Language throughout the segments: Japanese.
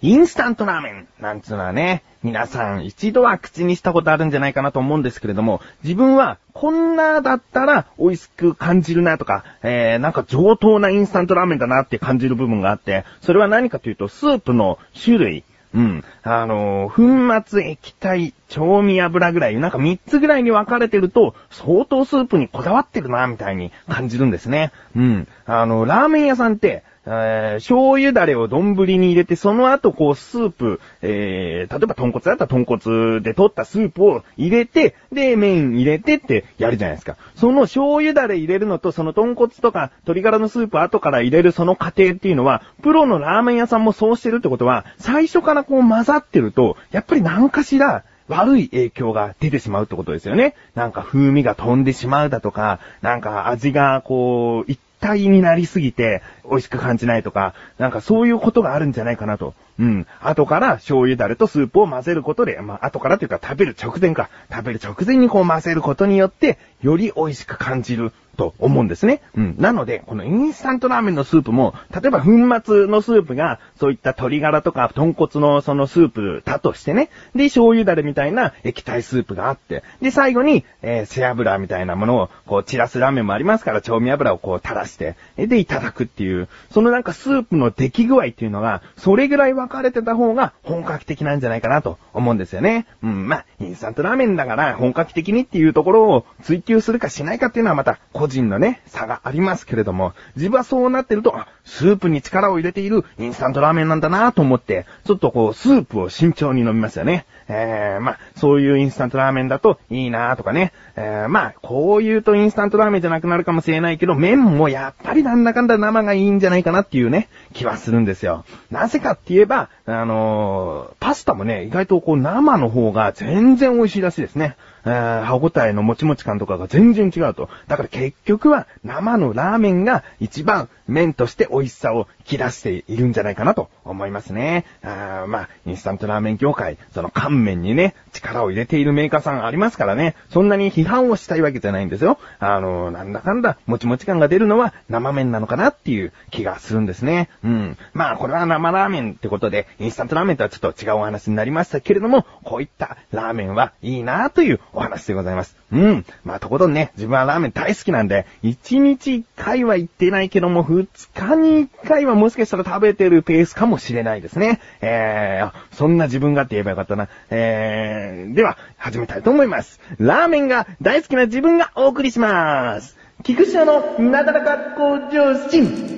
インスタントラーメンなんつうのはね、皆さん一度は口にしたことあるんじゃないかなと思うんですけれども、自分はこんなだったら美味しく感じるなとか、えー、なんか上等なインスタントラーメンだなって感じる部分があって、それは何かというとスープの種類。うん。あのー、粉末、液体、調味油ぐらい、なんか3つぐらいに分かれてると、相当スープにこだわってるな、みたいに感じるんですね。うん。あの、ラーメン屋さんって、えー、醤油だれを丼に入れて、その後こうスープ、えー、例えば豚骨だったら豚骨で取ったスープを入れて、で、麺入れてってやるじゃないですか。その醤油だれ入れるのと、その豚骨とか鶏ガラのスープ後から入れるその過程っていうのは、プロのラーメン屋さんもそうしてるってことは、最初からこう混ざってると、やっぱり何かしら、悪い影響が出てしまうってことですよね。なんか風味が飛んでしまうだとか、なんか味がこう、一体になりすぎて美味しく感じないとか、なんかそういうことがあるんじゃないかなと。うん。後から醤油だれとスープを混ぜることで、まあ、後からというか食べる直前か。食べる直前にこう混ぜることによって、より美味しく感じると思うんですね。うん。なので、このインスタントラーメンのスープも、例えば粉末のスープが、そういった鶏ガラとか豚骨のそのスープだとしてね。で、醤油だれみたいな液体スープがあって。で、最後に、えー、背脂みたいなものを、こう、散らすラーメンもありますから、調味油をこう垂らして、で、いただくっていう、そのなんかスープの出来具合っていうのが、それぐらい分かれてた方が本格的なんじゃないかなと思うんですよね。うん、まあ、インスタントラーメンだから本格的にっていうところを追求するかしないかっていうのはまた個人のね、差がありますけれども、自分はそうなってると、スープに力を入れているインスタントラーメンなんだなと思って、ちょっとこう、スープを慎重に飲みますよね。えー、まあ、そういうインスタントラーメンだといいなとかね。えー、まあ、こう言うとインスタントラーメンじゃなくなるかもしれないけど、麺もやっぱりなんだかんだ生がいいんじゃないかなっていうね、気はするんですよ。なぜかって言えば、あのー、パスタもね、意外とこう生の方が全然美味しいらしいですね。えー、歯応えのもちもち感とかが全然違うと。だから結局は生のラーメンが一番麺として美味しさを引き出しているんじゃないかなと思いますね。あまあ、インスタントラーメン業界、その乾麺にね、力を入れているメーカーさんありますからね、そんなに批判をしたいわけじゃないんですよ。あの、なんだかんだ、もちもち感が出るのは生麺なのかなっていう気がするんですね。うん。まあ、これは生ラーメンってことで、インスタントラーメンとはちょっと違うお話になりましたけれども、こういったラーメンはいいなというお話でございます。うん。まあ、とことんね、自分はラーメン大好きなんで、1日1回は行ってないけども、2日に1回はもしかしたら食べてるペースかもしれないですね。えー、そんな自分がって言えばよかったな。えー、では、始めたいと思います。ラーメンが大好きな自分がお送りします。菊池のなだらか向上心。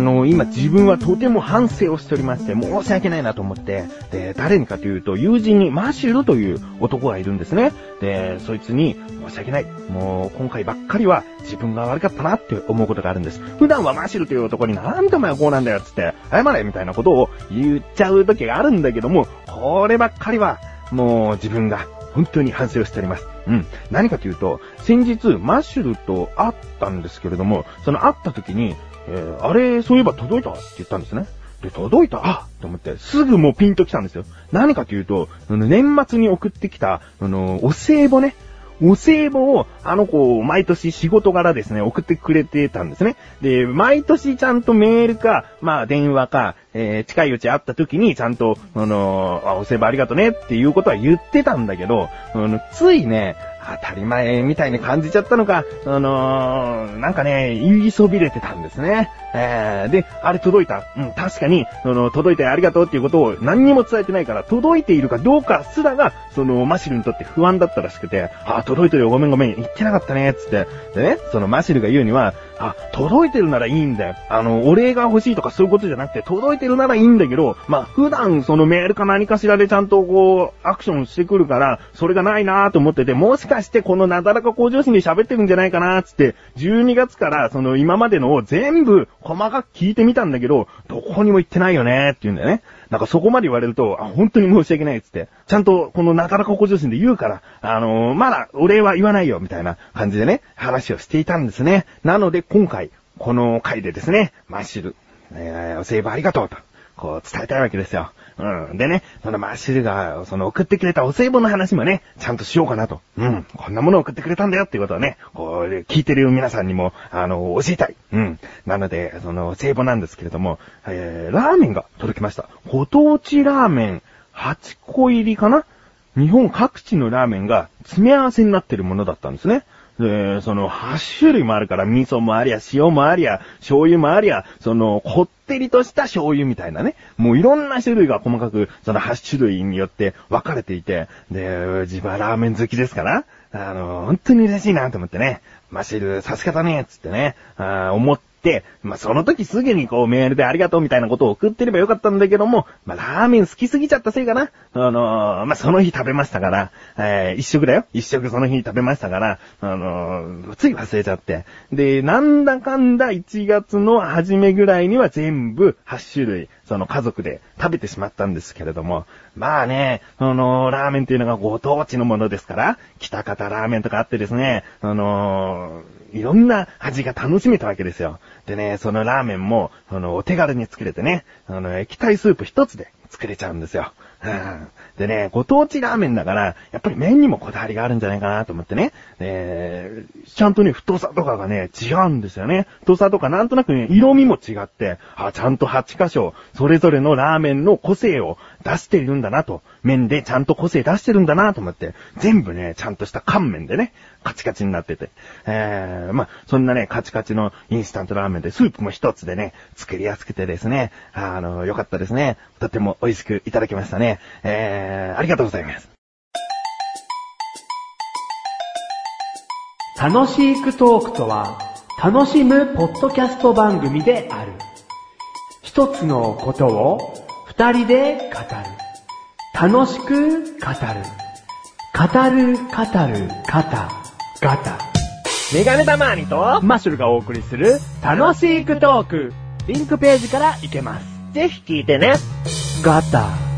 の、今自分はとても反省をしておりまして、申し訳ないなと思って、で、誰にかというと、友人にマシュルという男がいるんですね。で、そいつに、申し訳ない。もう、今回ばっかりは自分が悪かったなって思うことがあるんです。普段はマシュルという男になんでお前はこうなんだよっつって、謝れみたいなことを言っちゃう時があるんだけども、こればっかりは、もう自分が本当に反省をしております。うん。何かというと、先日、マッシュルと会ったんですけれども、その会った時に、えー、あれ、そういえば届いたって言ったんですね。で、届いた？あと思って、すぐもうピンと来たんですよ。何かというと、年末に送ってきた、あの、お歳暮ね。お歳暮を、あの子、毎年仕事柄ですね、送ってくれてたんですね。で、毎年ちゃんとメールか、まあ電話か、えー、近いうち会った時にちゃんと、あのー、あ、お歳暮ありがとうねっていうことは言ってたんだけど、あの、ついね、当たり前みたいに感じちゃったのか、あのー、なんかね、言いそびれてたんですね。えー、で、あれ届いた。うん、確かに、その、届いてありがとうっていうことを何にも伝えてないから、届いているかどうかすらが、その、マシルにとって不安だったらしくて、あ、届いてるよ、ごめんごめん、言ってなかったね、つって。でね、そのマシルが言うには、あ、届いてるならいいんだよ。あの、お礼が欲しいとかそういうことじゃなくて、届いてるならいいんだけど、まあ、普段そのメールか何かしらでちゃんとこう、アクションしてくるから、それがないなーと思ってて、もしかしてこのなだらか向上心で喋ってるんじゃないかなーつって、12月からその今までのを全部細かく聞いてみたんだけど、どこにも行ってないよねーって言うんだよね。なんかそこまで言われると、あ、本当に申し訳ないっつって、ちゃんとこのなだらか向上心で言うから、あのー、まだお礼は言わないよ、みたいな感じでね、話をしていたんですね。なので今回、この回でですね、マッシュル、えー、お世話ありがとうと。こう伝えたいわけですよ。うん。でね、そのマッシュルが、その送ってくれたお歳暮の話もね、ちゃんとしようかなと。うん。こんなものを送ってくれたんだよっていうことをね、こう、聞いてる皆さんにも、あの、教えたい。うん。なので、その、お歳暮なんですけれども、えー、ラーメンが届きました。ご当地ラーメン、8個入りかな？日本各地のラーメンが詰め合わせになってるものだったんですね。で、その8種類もあるから、味噌もありゃ、塩もありゃ、醤油もありゃ、その、こってりとした醤油みたいなね。もういろんな種類が細かく、その8種類によって分かれていて、で、自分はラーメン好きですから、あの、本当に嬉しいなと思ってね。マシル、さすがだね、つってね、あ思っ、まあ、その時すぐにこうメールでありがとうみたいなことを送ってればよかったんだけども、まあ、ラーメン好きすぎちゃったせいかな。あのー、まあ、その日食べましたから、えー、一食だよ。一食その日食べましたから、あのー、つい忘れちゃって。で、なんだかんだ1月の初めぐらいには全部8種類、その家族で食べてしまったんですけれども、まあね、その、ラーメンっていうのがご当地のものですから、北方ラーメンとかあってですね、あのいろんな味が楽しめたわけですよ。でね、そのラーメンも、あの、お手軽に作れてね、あの、液体スープ一つで作れちゃうんですよ。うん、でね、ご当地ラーメンだから、やっぱり麺にもこだわりがあるんじゃないかなと思ってね。で、ちゃんとね、太さとかがね、違うんですよね。太さとかなんとなくね、色味も違って、あ、ちゃんと8箇所、それぞれのラーメンの個性を出しているんだなと。麺でちゃんと個性出してるんだなと思って、全部ね、ちゃんとした乾麺でね、カチカチになってて。えー、まあ、そんなね、カチカチのインスタントラーメンで、スープも一つでね、作りやすくてですね、あの、よかったですね。とても美味しくいただきましたね。えー、ありがとうございます。楽しくトークとは、楽しむポッドキャスト番組である。一つのことを二人で語る。楽しく語る。語る、語る、語、ガタ。メガネたまーにと、マッシュルがお送りする楽しくトーク。リンクページから行けます。ぜひ聞いてね。ガタ。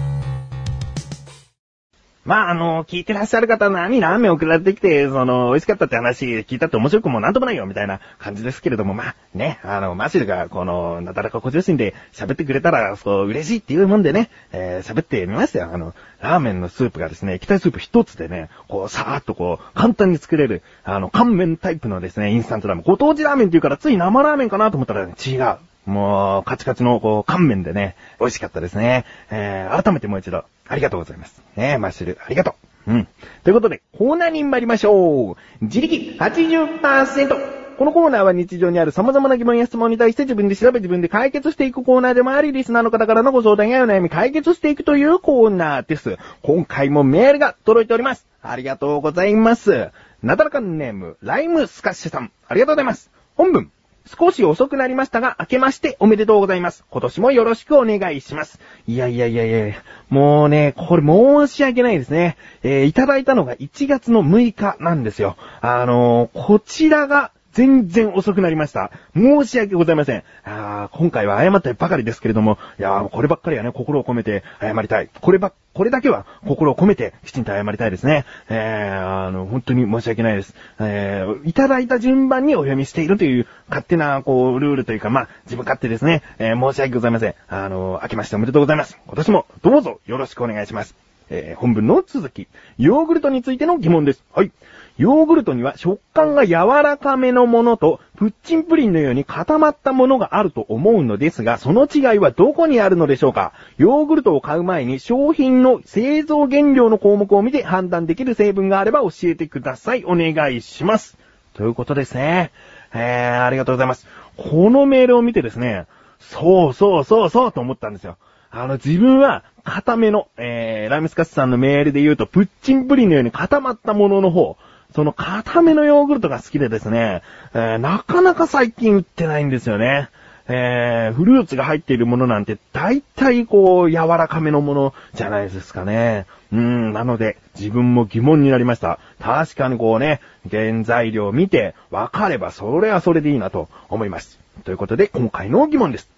まあ、あの、聞いてらっしゃる方何ラーメン送られてきて、その、美味しかったって話聞いたって面白くもなんともないよ、みたいな感じですけれども、まあ、ね、あの、マシルが、この、なだらか小女心で喋ってくれたら、そう、嬉しいっていうもんでね、えー、喋ってみましたよ。あの、ラーメンのスープがですね、液体スープ一つでね、こう、さーっとこう、簡単に作れる、あの、乾麺タイプのですね、インスタントラーメン。ご当地ラーメンっていうから、つい生ラーメンかなと思ったら、ね、違う。もう、カチカチの、こう、乾麺でね、美味しかったですね。えー、改めてもう一度、ありがとうございます。ねマッシュル、ありがとう。うん。ということで、コーナーに参りましょう。自力80%。このコーナーは日常にある様々な疑問や質問に対して自分で調べ自分で解決していくコーナーでもあり、リスナーの方からのご相談やお悩み解決していくというコーナーです。今回もメールが届いております。ありがとうございます。なだらかんネーム、ライムスカッシュさん。ありがとうございます。本文。少し遅くなりましたが、明けましておめでとうございます。今年もよろしくお願いします。いやいやいやいやもうね、これ申し訳ないですね。えー、いただいたのが1月の6日なんですよ。あのー、こちらが全然遅くなりました。申し訳ございません。あ今回は謝ったばかりですけれども、いやこればっかりはね、心を込めて謝りたい。これば、これだけは心を込めてきちんと謝りたいですね。えー、あの、本当に申し訳ないです。えー、いただいた順番にお読みしているという勝手な、こう、ルールというか、まあ、自分勝手ですね。えー、申し訳ございません。あの、明けましておめでとうございます。今年もどうぞよろしくお願いします。えー、本文の続き。ヨーグルトについての疑問です。はい。ヨーグルトには食感が柔らかめのものと、プッチンプリンのように固まったものがあると思うのですが、その違いはどこにあるのでしょうか？ヨーグルトを買う前に商品の製造原料の項目を見て判断できる成分があれば教えてください。お願いします。ということですね。えー、ありがとうございます。このメールを見てですね、そうそうそうそうと思ったんですよ。あの、自分は、固めの、えー、ライムスカッシュさんのメールで言うと、プッチンプリンのように固まったものの方、その固めのヨーグルトが好きでですね、えー、なかなか最近売ってないんですよね。えー、フルーツが入っているものなんて大体こう柔らかめのものじゃないですかね。うん、なので自分も疑問になりました。確かにこうね、原材料を見て分かればそれはそれでいいなと思います。ということで今回の疑問です。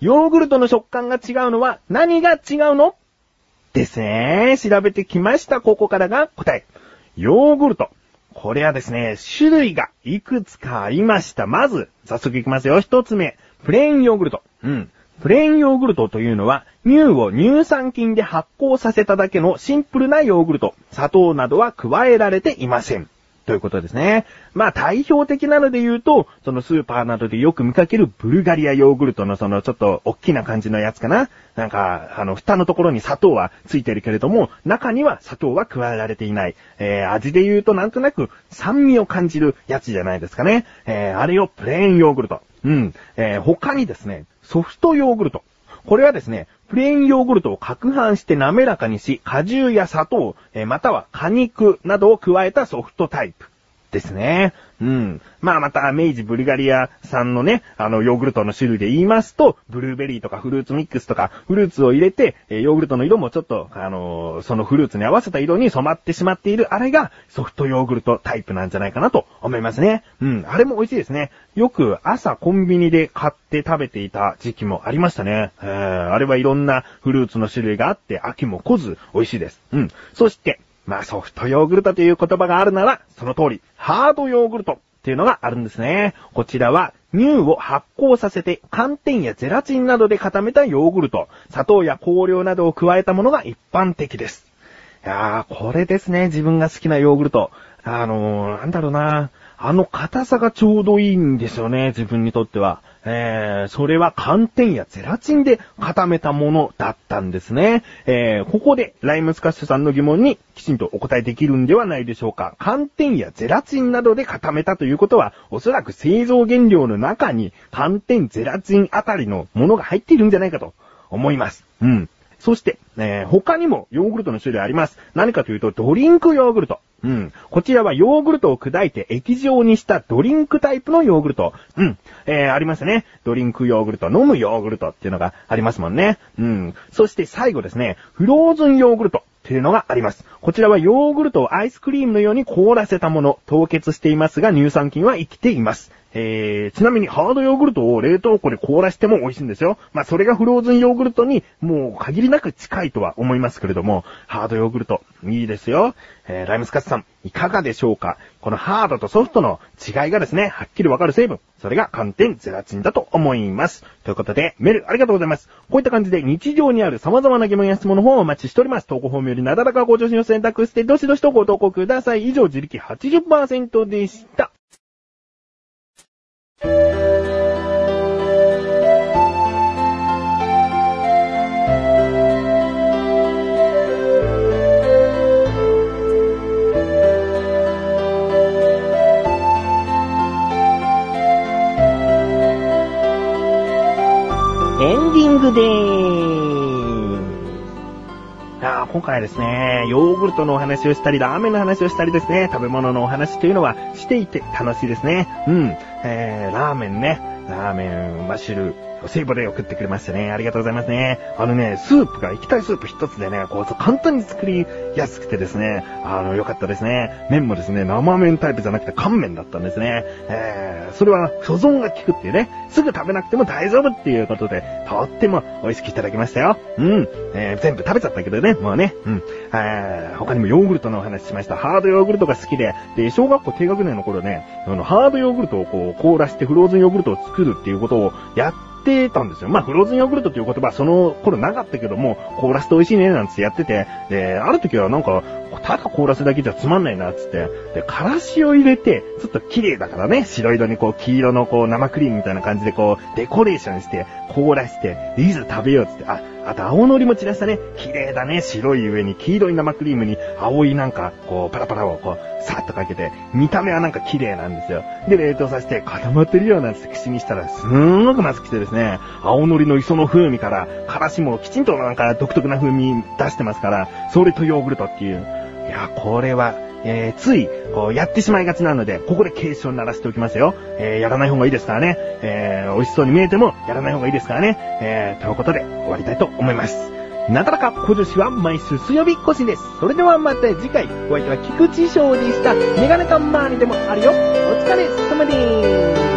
ヨーグルトの食感が違うのは何が違うの？ですね。調べてきました。ここからが答え。ヨーグルト。これはですね、種類がいくつかありました。まず、早速いきますよ。一つ目、プレーンヨーグルト。うん。プレーンヨーグルトというのは、乳を乳酸菌で発酵させただけのシンプルなヨーグルト。砂糖などは加えられていません。ということですね。まあ代表的なので言うと、そのスーパーなどでよく見かけるブルガリアヨーグルトのそのちょっと大きな感じのやつかな。なんか、あの、蓋のところに砂糖はついてるけれども、中には砂糖は加えられていない。えー、味で言うとなんとなく酸味を感じるやつじゃないですかね。えー、あれをプレーンヨーグルト。うん。えー、他にですね、ソフトヨーグルト。これはですね、プレーンヨーグルトを攪拌して滑らかにし、果汁や砂糖、えまたは果肉などを加えたソフトタイプ。ですね。うん。まあまた、明治ブルガリア産のね、あの、ヨーグルトの種類で言いますと、ブルーベリーとかフルーツミックスとか、フルーツを入れて、えヨーグルトの色もちょっと、あのー、そのフルーツに合わせた色に染まってしまっている、あれがソフトヨーグルトタイプなんじゃないかなと思いますね。うん。あれも美味しいですね。よく朝コンビニで買って食べていた時期もありましたね。えー、あれはいろんなフルーツの種類があって、飽きも来ず美味しいです。うん。そして、まあソフトヨーグルトという言葉があるなら、その通り、ハードヨーグルトっていうのがあるんですね。こちらは、乳を発酵させて寒天やゼラチンなどで固めたヨーグルト、砂糖や香料などを加えたものが一般的です。いやー、これですね、自分が好きなヨーグルト。あのー、なんだろうなあの硬さがちょうどいいんですよね、自分にとっては。えー、それは寒天やゼラチンで固めたものだったんですね。えー、ここでライムスカッシュさんの疑問にきちんとお答えできるんではないでしょうか。寒天やゼラチンなどで固めたということは、おそらく製造原料の中に寒天、ゼラチンあたりのものが入っているんじゃないかと思います。うん。そして、えー、他にもヨーグルトの種類あります。何かというと、ドリンクヨーグルト。うん。こちらはヨーグルトを砕いて液状にしたドリンクタイプのヨーグルト。うん。えー、ありますね。ドリンクヨーグルト、飲むヨーグルトっていうのがありますもんね。うん。そして最後ですね、フローズンヨーグルト。っていうのがあります。こちらはヨーグルトをアイスクリームのように凍らせたもの、凍結していますが乳酸菌は生きています。えー、ちなみにハードヨーグルトを冷凍庫で凍らしても美味しいんですよ。まあ、それがフローズンヨーグルトにもう限りなく近いとは思いますけれども、ハードヨーグルト、いいですよ。えー、ライムスカッツさん、いかがでしょうか？このハードとソフトの違いがですね、はっきりわかる成分。それが寒天ゼラチンだと思います。ということで、メールありがとうございます。こういった感じで日常にある様々な疑問や質問の方をお待ちしております。投稿フォームよりなだらかご助身を選択して、どしどしとご投稿ください。以上、自力80%でした。エンディングでーす。あ今回はですね、ヨーグルトのお話をしたり、ラーメンの話をしたりですね、食べ物のお話というのはしていて楽しいですね。うん。えー、ラーメンね。ラーメン、マッシュル、セイボで送ってくれましたね。ありがとうございますね。あのね、スープが、液体スープ一つでね、こう、簡単に作りやすくてですね、あの、良かったですね。麺もですね、生麺タイプじゃなくて乾麺だったんですね。えー、それは保存が効くっていうね、すぐ食べなくても大丈夫っていうことで、とっても美味しくいただきましたよ。うん。えー、全部食べちゃったけどね、もうね。うん。えー、他にもヨーグルトのお話しました。ハードヨーグルトが好きで、で、小学校低学年の頃ね、あの、ハードヨーグルトをこう、凍らしてフローズンヨーグルトを作るっていうことをやってたんですよ。まあ、フローズンヨーグルトっていう言葉はその頃なかったけども、凍らせて美味しいね、なんつってやってて、で、ある時はなんか、ただ凍らせだけじゃつまんないな、つって、で、からしを入れて、ちょっと綺麗だからね、白色にこう、黄色のこう、生クリームみたいな感じでこう、デコレーションして、凍らして、いざ食べよう、つって、あ、あと青のりも散らしたね、綺麗だね、白い上に黄色い生クリームに青いなんか、こう、パラパラをこう、さっとかけて、見た目はなんか綺麗なんですよ。で、冷凍させて固まってるようなんて口にしたら、すんごくまずくてですね、青のりの磯の風味から、からしもきちんとなんか独特な風味出してますから、それとヨーグルトっていう。いや、これは、えー、つい、こう、やってしまいがちなので、ここで警鐘鳴らしておきますよ。えー、やらない方がいいですからね。えー、美味しそうに見えても、やらない方がいいですからね。えー、ということで、終わりたいと思います。なだらか小女子は毎週水曜日更新です。それではまた次回、お相手は菊池翔でした。メガネタ周りでもあるよ。お疲れ様でーす。